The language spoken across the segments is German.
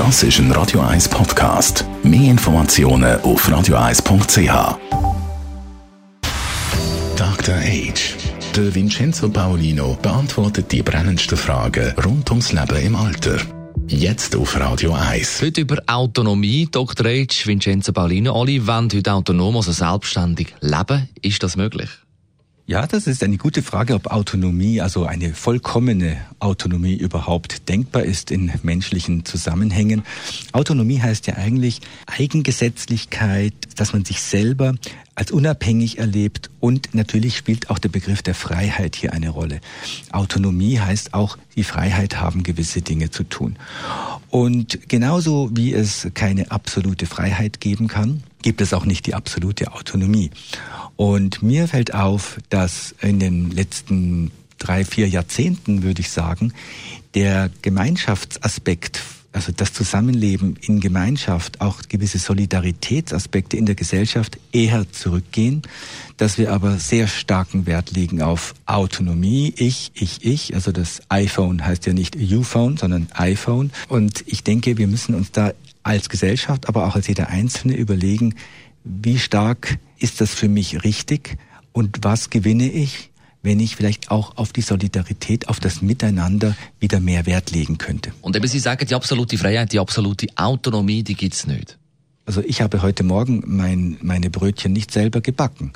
Das ist ein Radio 1 Podcast. Mehr Informationen auf radio1.ch. Dr. Age. Der Vincenzo Paolino beantwortet die brennendsten Fragen rund ums Leben im Alter. Jetzt auf Radio 1. Heute über Autonomie. Dr. Age, Vincenzo Paolino. Alle wollen heute autonom, also selbstständig leben. Ist das möglich? Ja, das ist eine gute Frage, ob Autonomie, also eine vollkommene Autonomie überhaupt denkbar ist in menschlichen Zusammenhängen. Autonomie heißt ja eigentlich Eigengesetzlichkeit, dass man sich selber als unabhängig erlebt und natürlich spielt auch der Begriff der Freiheit hier eine Rolle. Autonomie heißt auch die Freiheit haben, gewisse Dinge zu tun. Und genauso wie es keine absolute Freiheit geben kann, gibt es auch nicht die absolute Autonomie. Und mir fällt auf, dass in den letzten drei, vier Jahrzehnten, würde ich sagen, der Gemeinschaftsaspekt also das Zusammenleben in Gemeinschaft, auch gewisse Solidaritätsaspekte in der Gesellschaft eher zurückgehen, dass wir aber sehr starken Wert legen auf Autonomie, ich, ich, ich, also das iPhone heißt ja nicht U-Phone, sondern iPhone und ich denke, wir müssen uns da als Gesellschaft, aber auch als jeder Einzelne überlegen, wie stark ist das für mich richtig und was gewinne ich, wenn ich vielleicht auch auf die Solidarität, auf das Miteinander wieder mehr Wert legen könnte. Und eben Sie sagen, die absolute Freiheit, die absolute Autonomie, die gibt's nicht. Also ich habe heute Morgen mein, meine Brötchen nicht selber gebacken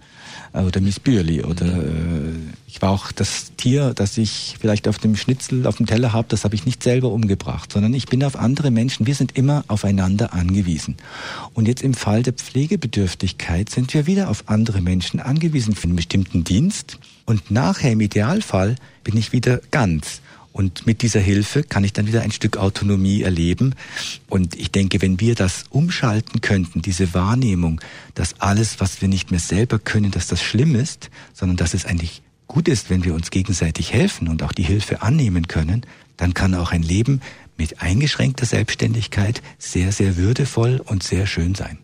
oder Miss Bürli oder äh, ich war auch das Tier, das ich vielleicht auf dem Schnitzel auf dem Teller habe, das habe ich nicht selber umgebracht, sondern ich bin auf andere Menschen. Wir sind immer aufeinander angewiesen. Und jetzt im Fall der Pflegebedürftigkeit sind wir wieder auf andere Menschen angewiesen für einen bestimmten Dienst und nachher im Idealfall bin ich wieder ganz. Und mit dieser Hilfe kann ich dann wieder ein Stück Autonomie erleben. Und ich denke, wenn wir das umschalten könnten, diese Wahrnehmung, dass alles, was wir nicht mehr selber können, dass das schlimm ist, sondern dass es eigentlich gut ist, wenn wir uns gegenseitig helfen und auch die Hilfe annehmen können, dann kann auch ein Leben mit eingeschränkter Selbstständigkeit sehr, sehr würdevoll und sehr schön sein.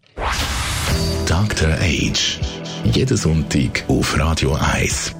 Dr. Age. Jeden Sonntag auf Radio 1.